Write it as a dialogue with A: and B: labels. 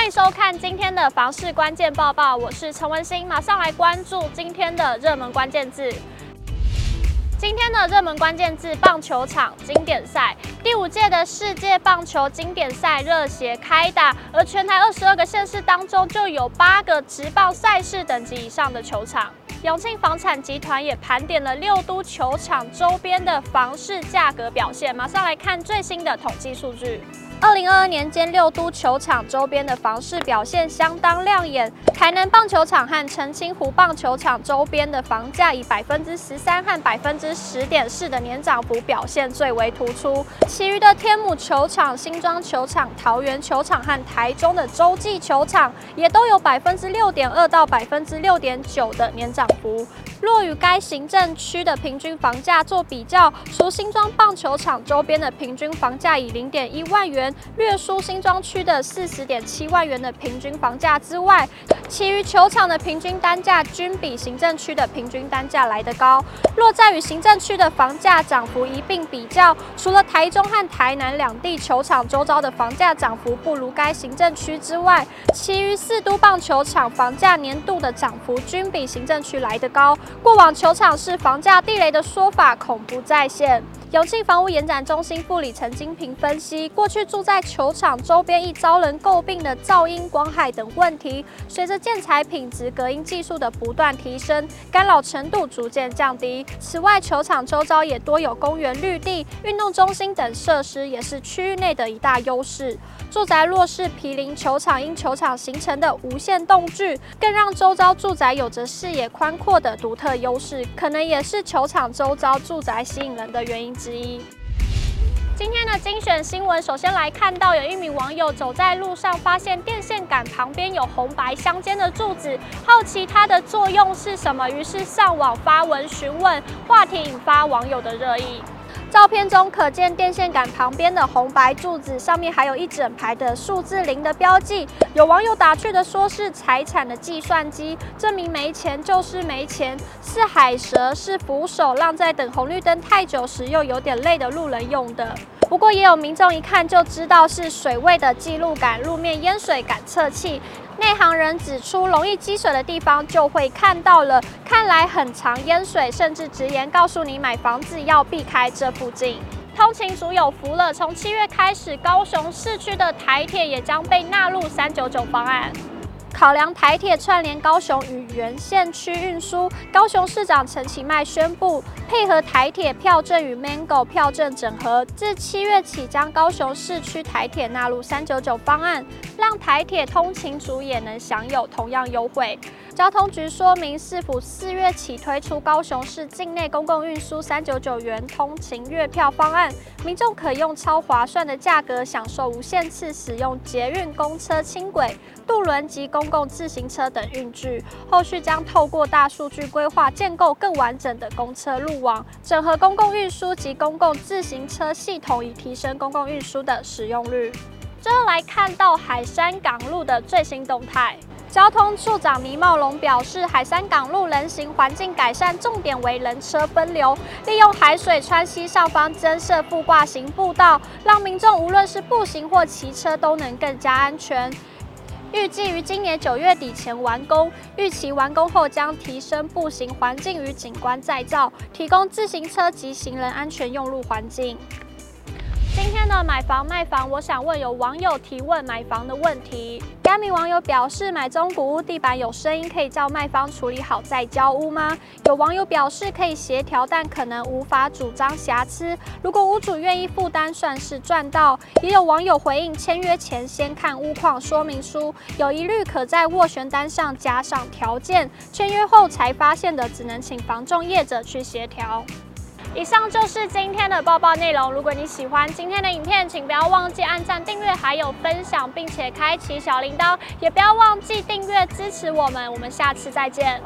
A: 欢迎收看今天的房市关键报报，我是陈文心，马上来关注今天的热门关键字。今天的热门关键字：棒球场经典赛。第五届的世界棒球经典赛热血开打，而全台二十二个县市当中，就有八个直棒赛事等级以上的球场。永庆房产集团也盘点了六都球场周边的房市价格表现，马上来看最新的统计数据。二零二二年间，六都球场周边的房市表现相当亮眼。台南棒球场和澄清湖棒球场周边的房价以百分之十三和百分之十点四的年涨幅表现最为突出。其余的天母球场、新庄球场、桃园球场和台中的洲际球场也都有百分之六点二到百分之六点九的年涨幅。若与该行政区的平均房价做比较，除新庄棒球场周边的平均房价以零点一万元略输新庄区的四十点七万元的平均房价之外，其余球场的平均单价均比行政区的平均单价来得高。若再与行政区的房价涨幅一并比较，除了台中和台南两地球场周遭的房价涨幅不如该行政区之外，其余四都棒球场房价年度的涨幅均比行政区来得高。过往球场是房价地雷的说法恐不再现。永庆房屋延展中心副理陈金平分析，过去住在球场周边易遭人诟病的噪音、光害等问题，随着建材品质、隔音技术的不断提升，干扰程度逐渐降低。此外，球场周遭也多有公园绿地、运动中心等设施，也是区域内的一大优势。住宅若是毗邻球场，因球场形成的无限动距，更让周遭住宅有着视野宽阔的独特优势，可能也是球场周遭住宅吸引人的原因之一。今天的精选新闻，首先来看到有一名网友走在路上，发现电线杆旁边有红白相间的柱子，好奇它的作用是什么，于是上网发文询问，话题引发网友的热议。照片中可见电线杆旁边的红白柱子上面还有一整排的数字零的标记。有网友打趣的说是财产的计算机，证明没钱就是没钱，是海蛇，是扶手，让在等红绿灯太久时又有点累的路人用的。不过也有民众一看就知道是水位的记录杆、路面淹水感测器。内行人指出，容易积水的地方就会看到了，看来很常淹水，甚至直言告诉你买房子要避开这附近。通勤族有福了，从七月开始，高雄市区的台铁也将被纳入三九九方案。考量台铁串联高雄与原县区运输，高雄市长陈其迈宣布，配合台铁票证与 Mango 票证整合，自七月起将高雄市区台铁纳入三九九方案，让台铁通勤族也能享有同样优惠。交通局说明，市府四月起推出高雄市境内公共运输三九九元通勤月票方案，民众可用超划算的价格享受无限次使用捷运、公车、轻轨、渡轮及公共自行车等运具。后续将透过大数据规划，建构更完整的公车路网，整合公共运输及公共自行车系统，以提升公共运输的使用率。最后来看到海山港路的最新动态。交通处长倪茂龙表示，海山港路人行环境改善重点为人车分流，利用海水川溪上方增设副挂型步道，让民众无论是步行或骑车都能更加安全。预计于今年九月底前完工，预期完工后将提升步行环境与景观再造，提供自行车及行人安全用路环境。天的买房卖房，我想问有网友提问买房的问题。该名网友表示，买中古屋地板有声音，可以叫卖方处理好再交屋吗？有网友表示可以协调，但可能无法主张瑕疵。如果屋主愿意负担，算是赚到。也有网友回应，签约前先看屋况说明书，有疑虑可在斡旋单上加上条件。签约后才发现的，只能请房仲业者去协调。以上就是今天的报报内容。如果你喜欢今天的影片，请不要忘记按赞、订阅，还有分享，并且开启小铃铛，也不要忘记订阅支持我们。我们下次再见。